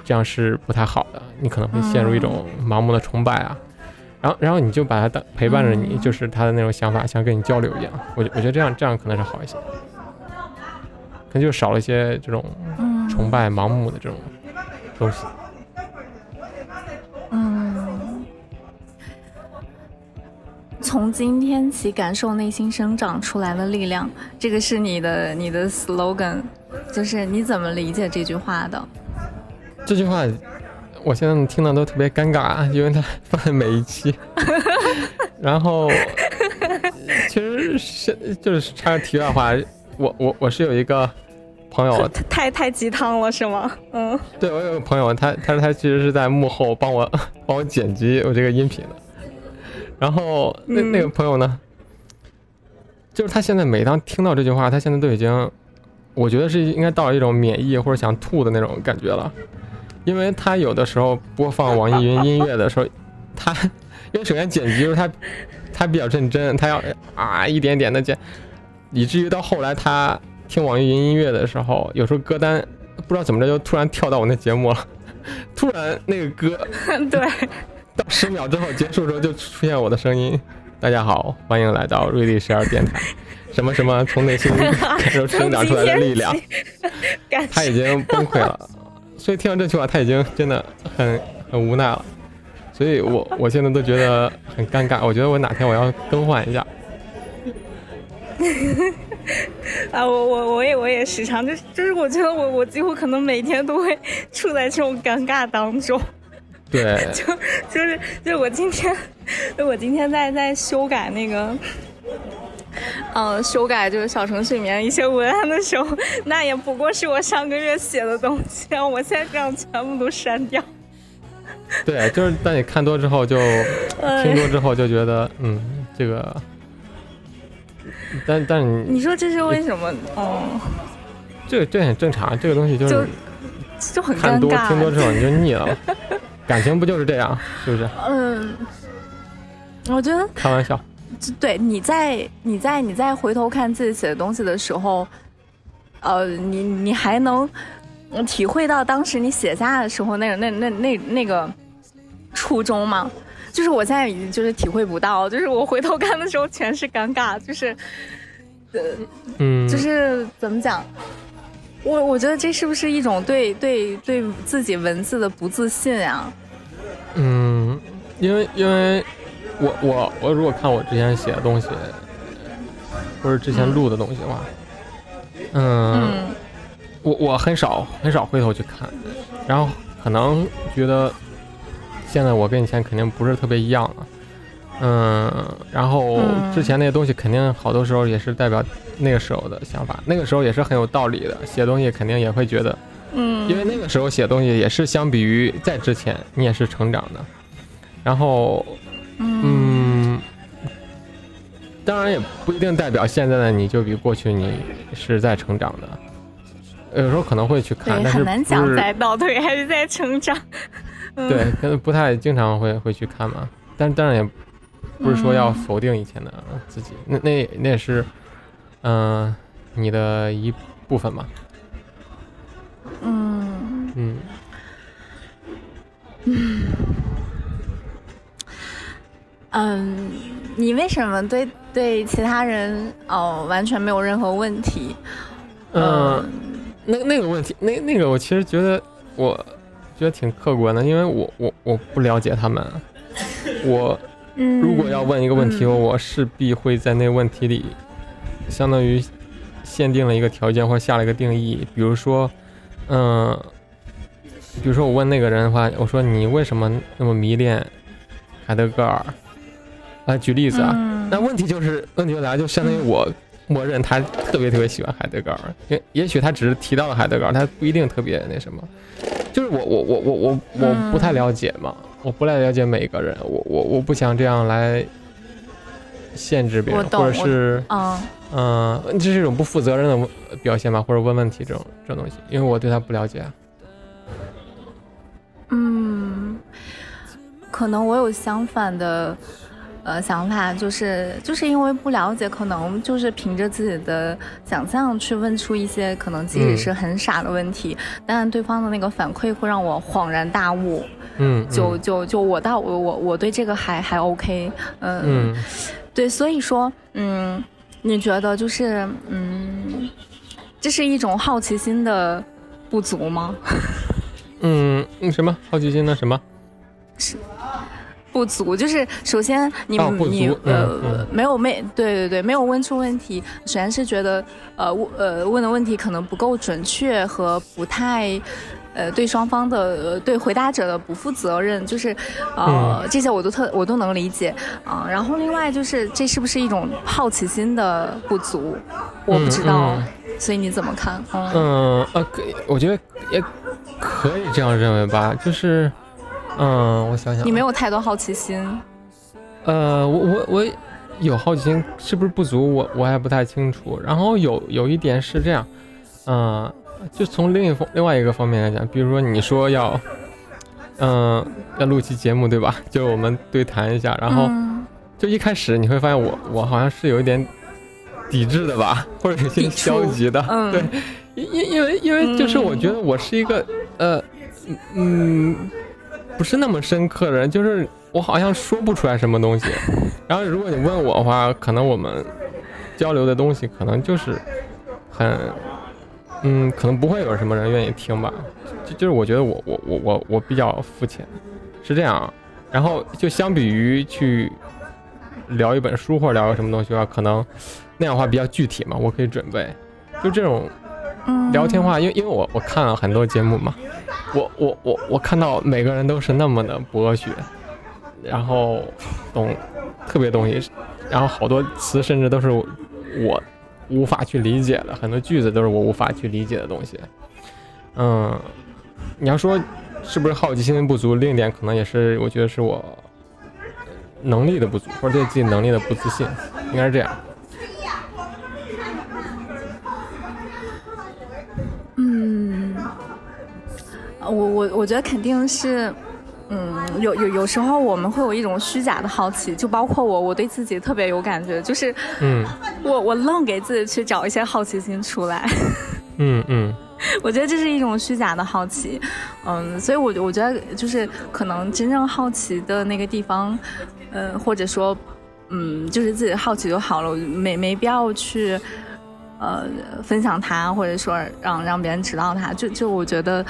这样是不太好的，你可能会陷入一种盲目的崇拜啊。然后然后你就把他当陪伴着你，就是他的那种想法，像跟你交流一样。我我觉得这样这样可能是好一些，可能就少了一些这种崇拜、盲目的这种东西。嗯，从今天起感受内心生长出来的力量，这个是你的你的 slogan，就是你怎么理解这句话的？这句话，我现在听的都特别尴尬，因为他放在每一期。然后，其实是就是插个题外话，我我我是有一个朋友，太太鸡汤了是吗？嗯，对我有个朋友，他他说他其实是在幕后帮我 帮我剪辑我这个音频的。然后那那个朋友呢，就是他现在每当听到这句话，他现在都已经，我觉得是应该到了一种免疫或者想吐的那种感觉了。因为他有的时候播放网易云音乐的时候，他因为首先剪辑就是他他比较认真，他要啊一点点的剪，以至于到后来他听网易云音乐的时候，有时候歌单不知道怎么着就突然跳到我那节目了，突然那个歌 对，到十秒之后结束的时候就出现我的声音，大家好，欢迎来到瑞丽十二电台，什么什么从内心感受生长出来的力量，他已经崩溃了。所以听到这句话，他已经真的很很无奈了，所以我我现在都觉得很尴尬。我觉得我哪天我要更换一下。啊，我我我也我也时常就是就是我觉得我我几乎可能每天都会处在这种尴尬当中。对。就就是就我今天，我今天在在修改那个。嗯，修改就是小程序里面一些文案的时候，那也不过是我上个月写的东西，然后我现在这样全部都删掉。对，就是当你看多之后，就 听多之后就觉得，嗯，这个，但但你你说这是为什么？哦，这个这很正常，这个东西就是就很看多听多之后你就腻了，感情不就是这样，是不是？嗯，我觉得开玩笑。对，你在你在你在回头看自己写的东西的时候，呃，你你还能体会到当时你写下的时候那个那那那那个初衷吗？就是我现在已经就是体会不到，就是我回头看的时候全是尴尬，就是呃，嗯，就是怎么讲？我我觉得这是不是一种对对对自己文字的不自信啊？嗯，因为因为。我我我如果看我之前写的东西，或者之前录的东西的话，嗯，我我很少很少回头去看，然后可能觉得现在我跟以前肯定不是特别一样了，嗯，然后之前那些东西肯定好多时候也是代表那个时候的想法，那个时候也是很有道理的，写东西肯定也会觉得，嗯，因为那个时候写东西也是相比于在之前你也是成长的，然后。嗯，当然也不一定代表现在的你就比过去你是在成长的，有时候可能会去看，但是很难讲在倒退还是在成长。对，可能不太经常会会去看嘛，但当然也不是说要否定以前的自己，那那那也是嗯你的一部分嘛。嗯嗯嗯。嗯，你为什么对对其他人哦完全没有任何问题？嗯，那那个问题，那那个我其实觉得，我觉得挺客观的，因为我我我不了解他们，我如果要问一个问题，我势必会在那个问题里，相当于限定了一个条件或者下了一个定义，比如说，嗯，比如说我问那个人的话，我说你为什么那么迷恋海德格尔？来举例子啊，那问题就是问题就来，就相当于我默认他特别特别喜欢海德格尔，也也许他只是提到了海德格尔，他不一定特别那什么，就是我我我我我我不太了解嘛，我不太了解每一个人，我我我不想这样来限制别人，或者是嗯。这是一种不负责任的表现吧，或者问问题这种这种东西，因为我对他不了解。嗯，可能我有相反的。呃，想法就是就是因为不了解，可能就是凭着自己的想象去问出一些可能即使是很傻的问题，但对方的那个反馈会让我恍然大悟。嗯，就就就我倒我我我对这个还还 OK，嗯，嗯对，所以说，嗯，你觉得就是嗯，这是一种好奇心的不足吗？嗯嗯什么好奇心的什么？不足，就是首先你、哦你嗯呃、嗯没有没对对对没有问出问题，首先是觉得呃问呃问的问题可能不够准确和不太。呃，对双方的、呃、对回答者的不负责任，就是，呃，嗯这些我都特我都能理解啊、然后另外就是，这是不是一种好奇心的不足？我不知道，嗯所以你怎么看？嗯嗯呃，可以我觉得也可以这样认为吧，就是，嗯，我想想啊，你没有太多好奇心，呃，我我我有好奇心是不是不足，我我还不太清楚。然后有有一点是这样，嗯、就从另一方另外一个方面来讲，比如说你说要，嗯、要录期节目对吧？就我们对谈一下，然后嗯。就一开始你会发现我我好像是有一点抵制的吧，或者有些消极的，嗯。对，因因因为因为就是我觉得我是一个呃嗯不是那么深刻的人，就是我好像说不出来什么东西。然后如果你问我的话，可能我们交流的东西可能就是很嗯，可能不会有什么人愿意听吧。就就是我觉得我我我我我比较肤浅，是这样啊。然后就相比于去聊一本书或者聊个什么东西的话，可能那样的话比较具体嘛，我可以准备。就这种嗯聊天话，因为因为我我看了很多节目嘛，我我我我看到每个人都是那么的博学，然后懂特别东西，然后好多词甚至都是我无法去理解的，很多句子都是我无法去理解的东西。嗯，你要说是不是好奇心不足，另一点可能也是我觉得是我能力的不足，或者对自己能力的不自信，应该是这样。我我我觉得肯定是，嗯，有有有时候我们会有一种虚假的好奇，就包括我，我对自己特别有感觉，就是嗯我我愣给自己去找一些好奇心出来，嗯嗯 我觉得这是一种虚假的好奇，嗯，所以我我觉得就是可能真正好奇的那个地方，呃，或者说，嗯，就是自己好奇就好了，没没必要去。呃，分享它，或者说让让别人知道它，就就我觉得，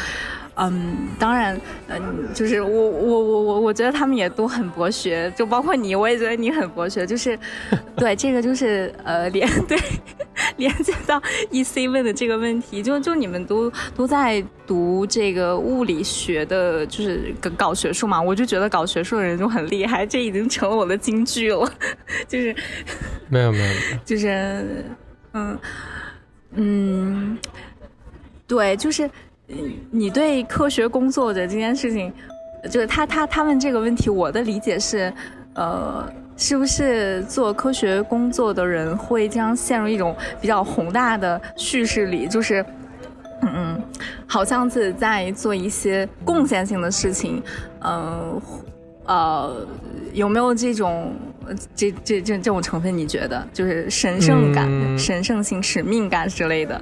嗯，当然，嗯、就是我我我我我觉得他们也都很博学，就包括你，我也觉得你很博学，就是，对这个就是呃连 对连接到 E C 问的这个问题，就就你们都都在读这个物理学的，就是搞搞学术嘛，我就觉得搞学术的人就很厉害，这已经成了我的金句了，就是没有没有。就是，嗯嗯，对，就是嗯你对科学工作者这件事情，就是他他他问这个问题，我的理解是，呃，是不是做科学工作的人会经常陷入一种比较宏大的叙事里，就是。嗯嗯，好像自己在做一些贡献性的事情，嗯呃，有没有这种呃这这这这种成分？你觉得就是神圣感、嗯神圣性、使命感之类的？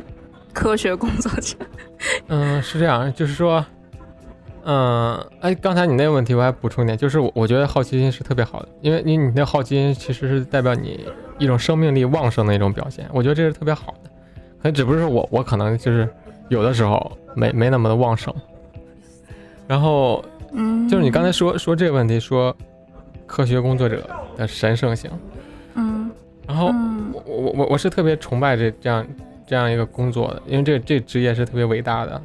科学工作者，嗯，是这样，就是说，嗯，哎，刚才你那个问题我还补充一点，就是我我觉得好奇心是特别好的，因为你你那好奇心其实是代表你一种生命力旺盛的一种表现，我觉得这是特别好的，可能只不过是我我可能就是有的时候没没那么的旺盛，然后嗯，就是你刚才说说这个问题，说科学工作者的神圣性，嗯。然后嗯我我我我是特别崇拜这这样这样一个工作的，因为这这职业是特别伟大的。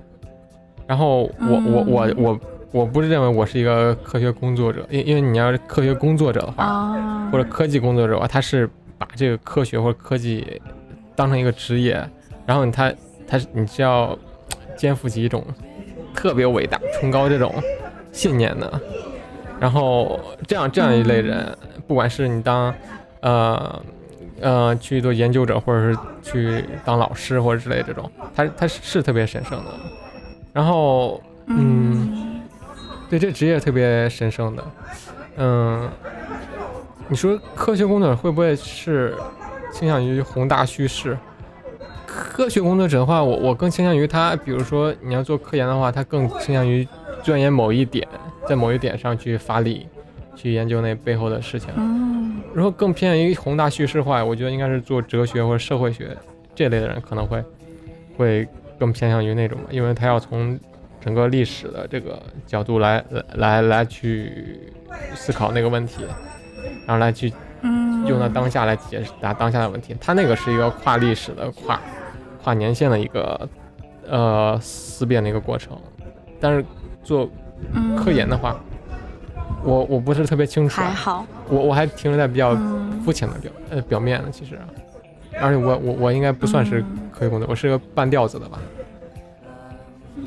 然后我我我嗯我我不是认为我是一个科学工作者，因因为你要是科学工作者的话，啊，或者科技工作者的话，他是把这个科学或者科技当成一个职业，然后他他是你是要肩负起一种特别伟大、崇高这种信念的。然后这样这样一类人，不管是你当呃呃去做研究者，或者是去当老师或者之类这种，他他是是特别神圣的。然后嗯，对这职业特别神圣的，嗯，你说科学工作者会不会是倾向于宏大叙事？科学工作者的话，我我更倾向于他，比如说你要做科研的话，他更倾向于钻研某一点，在某一点上去发力，去研究那背后的事情。嗯如果更偏向于宏大叙事化，我觉得应该是做哲学或者社会学这类的人可能会会更偏向于那种吧，因为他要从整个历史的这个角度来来来来去思考那个问题，然后来去嗯，用到当下来解答当下的问题。他那个是一个跨历史的、跨跨年限的一个呃思辨的一个过程。但是做嗯科研的话，我我不是特别清楚啊，还好，我我还停留在比较嗯。肤浅的表呃表面的，其实，而且我我我应该不算是嗯。科学工作，我是个半吊子的吧。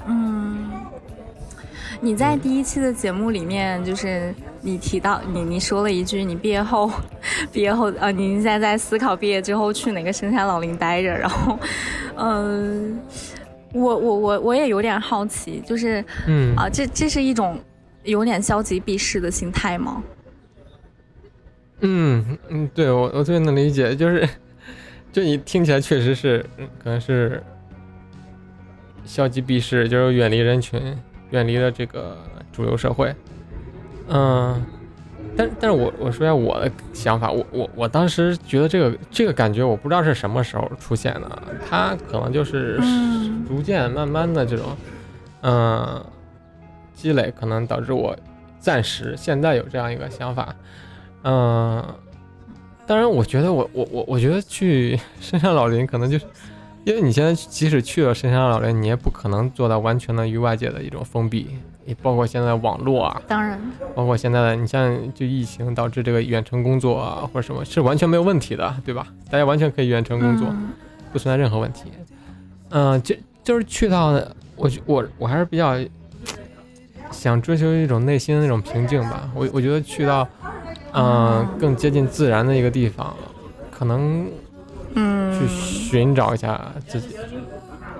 嗯，你在第一期的节目里面，就是你提到你你说了一句，你毕业后，毕业后呃，你现在在思考毕业之后去哪个深山老林待着，然后，嗯、我我我我也有点好奇，就是嗯。啊、这这是一种有点消极避世的心态吗？嗯嗯，对我我特别能理解，就是 就你听起来确实是，嗯可能是消极避世，就是远离人群，远离了这个主流社会。嗯，但但是我我说一下我的想法，我我我当时觉得这个这个感觉，我不知道是什么时候出现的，它可能就是嗯逐渐慢慢的这种，嗯，积累，可能导致我暂时现在有这样一个想法。嗯，当然，我觉得我我我我觉得去 深山老林可能就是，因为你现在即使去了深山老林，你也不可能做到完全的与外界的一种封闭，也包括现在网络啊，当然，包括现在的你像就疫情导致这个远程工作啊或者什么，是完全没有问题的，对吧？大家完全可以远程工作，嗯不存在任何问题。嗯、就就是去到我我我还是比较想追求一种内心的那种平静吧。我我觉得去到嗯、更接近自然的一个地方，可能嗯，去寻找一下自己，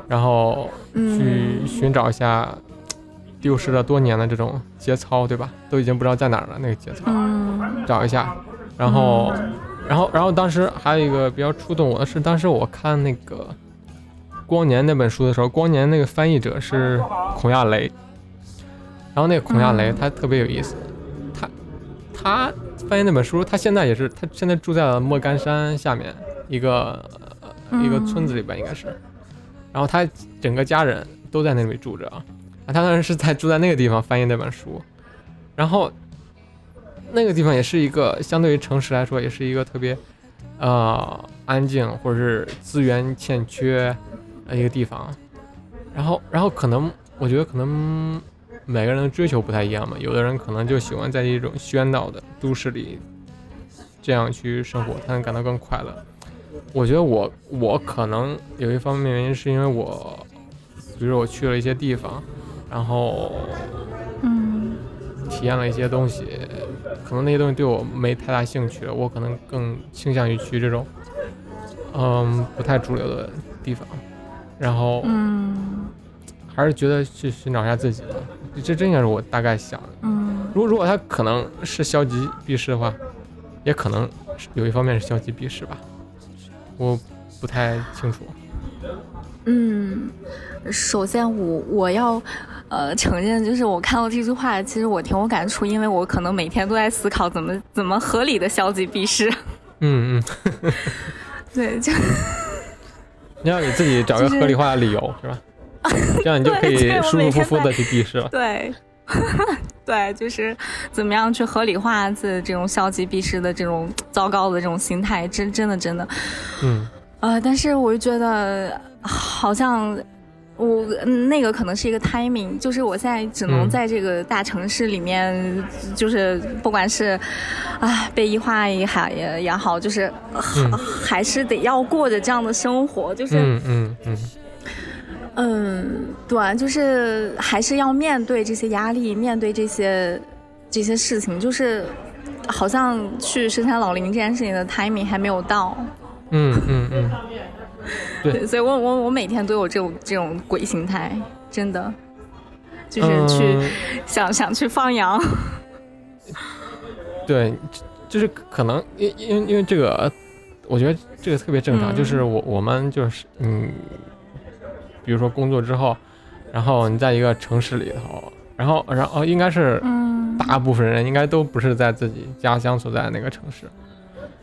然后嗯去寻找一下丢失了多年的这种节操，对吧？都已经不知道在哪儿了，那个节操。嗯找一下，然后，然后，然后当时还有一个比较触动我的是，当时我看那个《光年》那本书的时候，《光年》那个翻译者是孔亚雷，然后那个孔亚雷嗯他特别有意思，他他翻译那本书，他现在也是，他现在住在了莫干山下面一个、呃一个村子里边应该是，然后他整个家人都在那里住着啊，他当时是在住在那个地方翻译那本书，然后。那个地方也是一个相对于城市来说，也是一个特别呃安静或者是资源欠缺的一个地方。然后，然后可能我觉得可能每个人的追求不太一样嘛，有的人可能就喜欢在一种喧闹的都市里这样去生活，他能感到更快乐。我觉得我我可能有一方面原因是因为我，比如说我去了一些地方，然后嗯。体验了一些东西，可能那些东西对我没太大兴趣了，我可能更倾向于去这种，嗯，不太主流的地方，然后嗯。还是觉得去寻找一下自己吧，这这应该是我大概想的。嗯如果如果他可能是消极避世的话，也可能有一方面是消极避世吧，我不太清楚。嗯，首先我我要呃承认，就是我看到这句话，其实我挺有感触，因为我可能每天都在思考怎么怎么合理的消极避世。嗯嗯，对，就 你要给自己找个合理化的理由，是吧？这样你就可以舒舒服服的去避世了。对。对，就是怎么样去合理化自这种消极避世的这种糟糕的这种心态，真真的真的，嗯呃，但是我就觉得好像我嗯那个可能是一个 timing，就是我现在只能嗯在这个大城市里面，就是不管是啊被异化也好也也好，就是、嗯还是得要过着这样的生活，就是嗯嗯嗯嗯，对，就是还是要面对这些压力，面对这些这些事情，就是好像去深山老林这件事情的 timing 还没有到。嗯嗯嗯，对。对，所以我我我每天都有这种这种鬼心态，真的，就是去、嗯。想想去放羊。对，就是可能因因为因为这个，我觉得这个特别正常，嗯。就是我我们就是嗯，比如说工作之后，然后你在一个城市里头，然后然后应该是嗯，大部分人应该都不是在自己家乡所在的那个城市，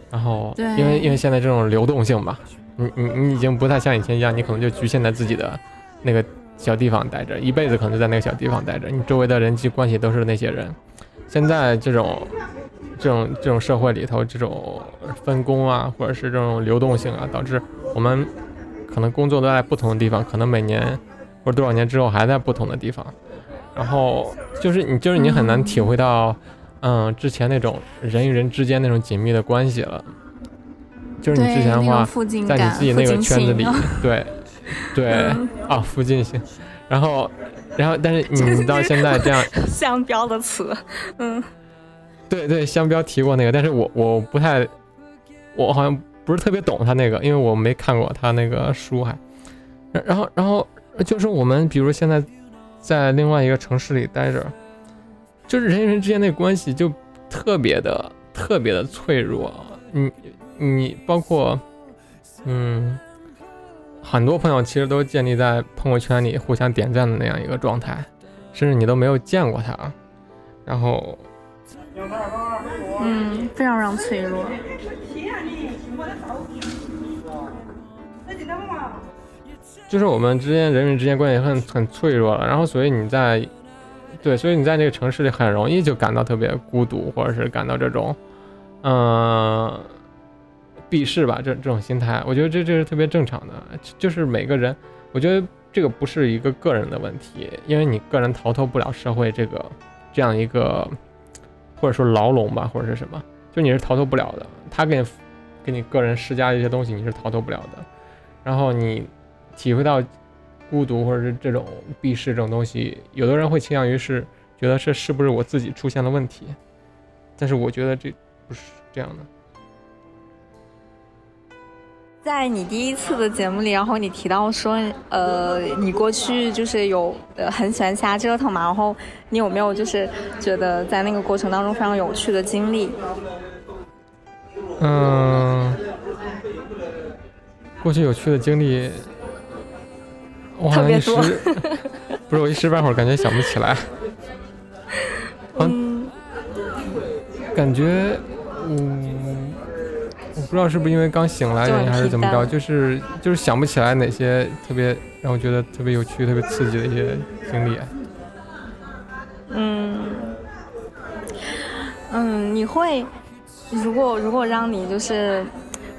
然后对。因为因为现在这种流动性吧，你你你已经不太像以前一样，你可能就局限在自己的那个小地方待着，一辈子可能就在那个小地方待着，你周围的人际关系都是那些人。现在这种这种这种社会里头，这种分工啊，或者是这种流动性啊，导致我们可能工作都在不同的地方，可能每年或者多少年之后还在不同的地方。然后就是你，就是你很难体会到，嗯，之前那种人与人之间那种紧密的关系了。就是你之前的话在你自己那个圈子里，对，对嗯啊，附近性。然后，然后，但是你到现在这样，商标的词，嗯对对，香标提过那个，但是我我不太，我好像不是特别懂他那个，因为我没看过他那个书还。然后然后就是我们比如现在在另外一个城市里待着，就是人与人之间的关系就特别的特别的脆弱。你你包括嗯，很多朋友其实都建立在朋友圈里互相点赞的那样一个状态，甚至你都没有见过他，然后。嗯，非常非常脆弱。就是我们之间人与之间关系很很脆弱了，然后所以你在，对，所以你在这个城市里很容易就感到特别孤独，或者是感到这种，嗯、避世吧，这这种心态，我觉得这这是特别正常的，就是每个人，我觉得这个不是一个个人的问题，因为你个人逃脱不了社会这个这样一个，或者说牢笼吧，或者是什么，就你是逃脱不了的，他给你给你个人施加一些东西，你是逃脱不了的，然后你。体会到孤独或者是这种避世这种东西，有的人会倾向于是觉得这是不是我自己出现了问题，但是我觉得这不是这样的。在你第一次的节目里，然后你提到说，呃，你过去就是有呃很喜欢瞎折腾嘛，然后你有没有就是觉得在那个过程当中非常有趣的经历？嗯，过去有趣的经历。我好像一时 不是我一时半会儿感觉想不起来，嗯，感觉嗯，我不知道是不是因为刚醒来原因还是怎么着，就是就是想不起来哪些特别让我觉得特别有趣、特别刺激的一些经历。嗯嗯，你会如果如果让你就是。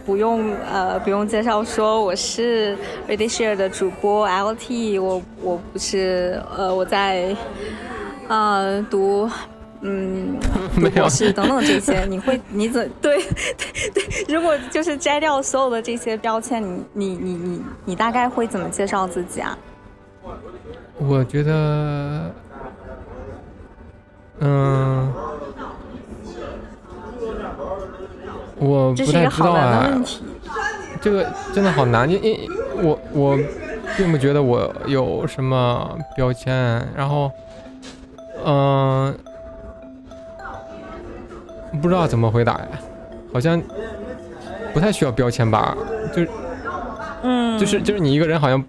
不用呃，不用介绍，说我是 Ready Share 的主播 LT，我我不是呃，我在呃读嗯 读博士等等这些，你会 你怎对对对？如果就是摘掉所有的这些标签，你你你你你大概会怎么介绍自己啊？我觉得，嗯。我不太知道啊，这个真的好难，因因我我并不觉得我有什么标签，然后，嗯、不知道怎么回答呀，好像不太需要标签吧，就，嗯，就是就是你一个人好像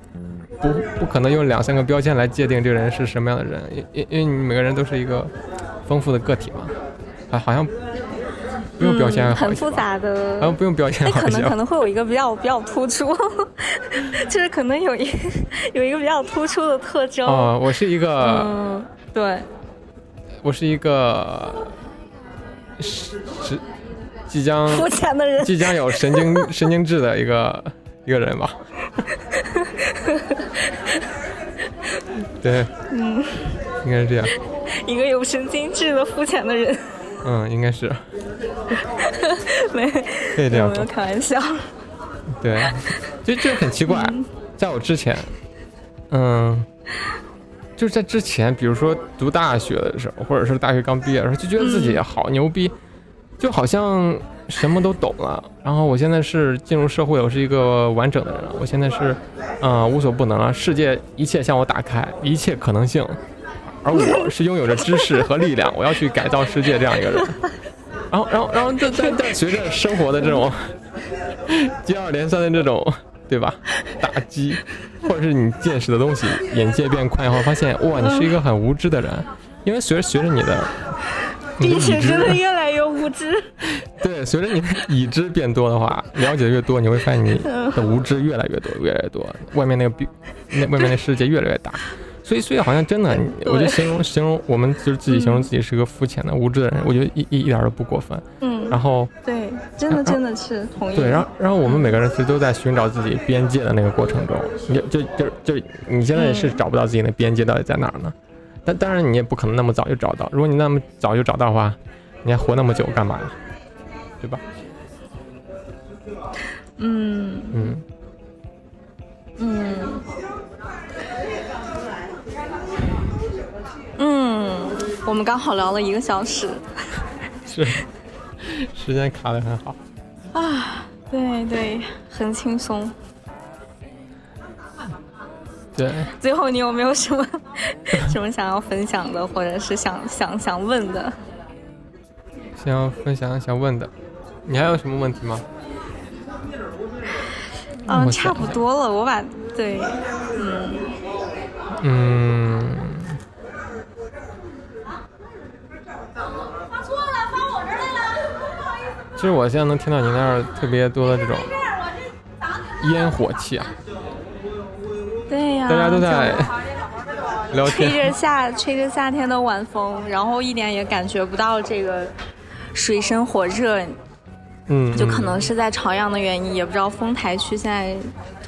不不可能用两三个标签来界定这个人是什么样的人，因因因为你每个人都是一个丰富的个体嘛，啊，好像。不用标签、嗯，很复杂的。啊，不用表现。那可能可能会有一个比较比较突出，就是可能有一 有一个比较突出的特征。哦，我是一个，嗯，对，我是一个是是即将肤浅的人，即将有神经 神经质的一个一个人吧。对，嗯，应该是这样。一个有神经质的肤浅的人。嗯，应该是。没，可以这样说。开玩笑。对，就就很奇怪，嗯在我之前，嗯，就是在之前，比如说读大学的时候，或者是大学刚毕业的时候，就觉得自己好牛逼，就好像什么都懂了。然后我现在是进入社会，我是一个完整的人了。我现在是，嗯，无所不能了，世界一切向我打开，一切可能性。而我是拥有着知识和力量，我要去改造世界这样一个人。然后，然后，然后，但但但随着生活的这种接二连三的这种对吧？打击，或者是你见识的东西，眼界变宽以后，发现哇，你是一个很无知的人，因为随着随着你的，并且真的越来越无知。对，随着你的已知变多的话，了解的越多，你会发现你的无知越来越多，越来越多，外面那个比那外面的世界越来越大。所以，所以好像真的，我觉得形容形容我们就是自己形容自己是个肤浅的、无知的人，我觉得一一一点都不过分。嗯，然后对，真的真的是同意。对，然后然后我们每个人其实都在寻找自己边界的那个过程中，你就就就你现在是找不到自己的边界到底在哪儿呢？但当然你也不可能那么早就找到。如果你那么早就找到的话，你还活那么久干嘛呀？对吧？嗯嗯嗯。嗯，我们刚好聊了一个小时，是，时间卡的很好啊，对对，很轻松。对，最后你有没有什么 什么想要分享的，或者是想想想问的？想要分享想问的，你还有什么问题吗？嗯，差不多了，我把对，嗯嗯。实我现在能听到你那儿特别多的这种烟火气啊，对呀，大家都在聊天，吹着夏吹着夏天的晚风，然后一点也感觉不到这个水深火热，嗯，就可能是在朝阳的原因，也不知道丰台区现在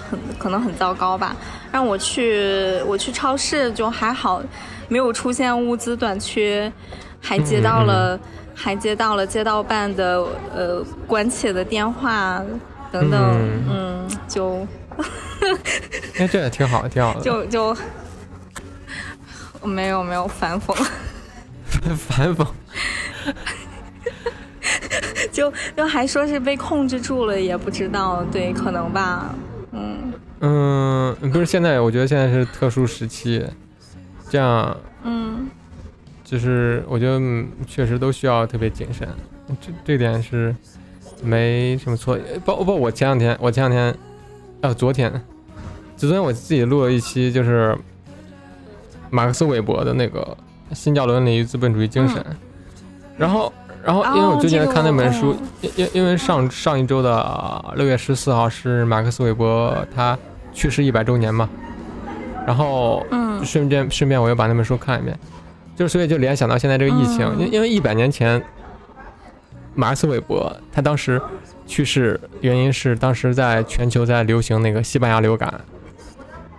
很可能很糟糕吧。让我去我去超市就还好，没有出现物资短缺，还接到了。还接到了街道办的呃关切的电话等等，嗯，就，哎，这也挺好，挺好的。就就没有没有反讽，反讽，就就还说是被控制住了，也不知道，对，可能吧，嗯嗯，不是现在，我觉得现在是特殊时期，这样，嗯。就是我觉得确实都需要特别谨慎，这这点是没什么错。不不，我前两天我前两天，呃，昨天，昨天我自己录了一期，就是马克思韦伯的那个《新教伦理与资本主义精神》，然后然后因为我最近在看那本书，因因因为上上一周的六月十四号是马克思韦伯他去世一百周年嘛，然后顺便顺便我又把那本书看一遍。就所以就联想到现在这个疫情，因因为一百年前，马克思韦伯他当时去世，原因是当时在全球在流行那个西班牙流感，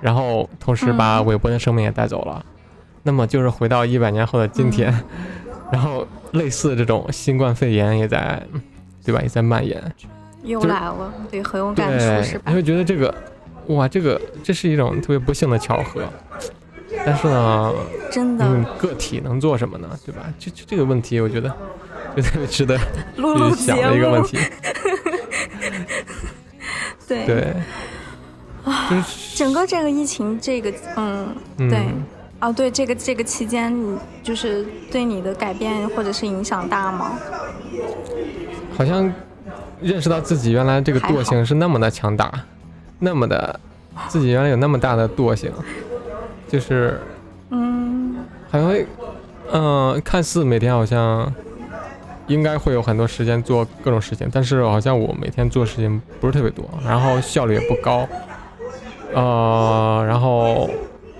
然后同时把韦伯的生命也带走了。那么就是回到一百年后的今天，然后类似这种新冠肺炎也在，对吧？也在蔓延。又来了，对，很有感触，是吧？你会觉得这个，哇，这个这是一种特别不幸的巧合。但是呢，真的，个体能做什么呢？对吧？就就这个问题，我觉得就特别值得 去想的一个问题。对对，啊，整个这个疫情，这个嗯，对，哦，对，这个这个期间，你就是对你的改变或者是影响大吗？好像认识到自己原来这个惰性是那么的强大，那么的自己原来有那么大的惰性。就是，嗯，好像会，嗯，看似每天好像应该会有很多时间做各种事情，但是好像我每天做事情不是特别多，然后效率也不高，呃，然后，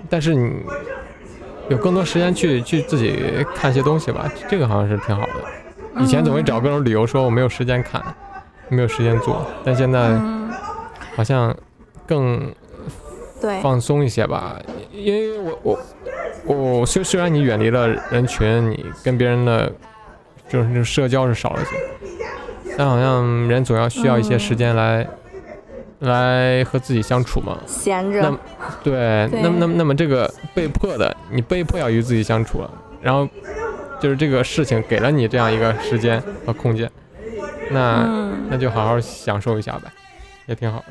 但是你有更多时间去去自己看些东西吧，这个好像是挺好的。以前总会找各种理由说我没有时间看，没有时间做，但现在好像更。放松一些吧，因为我我我虽虽然你远离了人群，你跟别人的就是社交是少了些，但好像人总要需要一些时间来来和自己相处嘛。闲着。那对，那么那么那么这个被迫的，你被迫要与自己相处了，然后就是这个事情给了你这样一个时间和空间，那那就好好享受一下呗，也挺好的。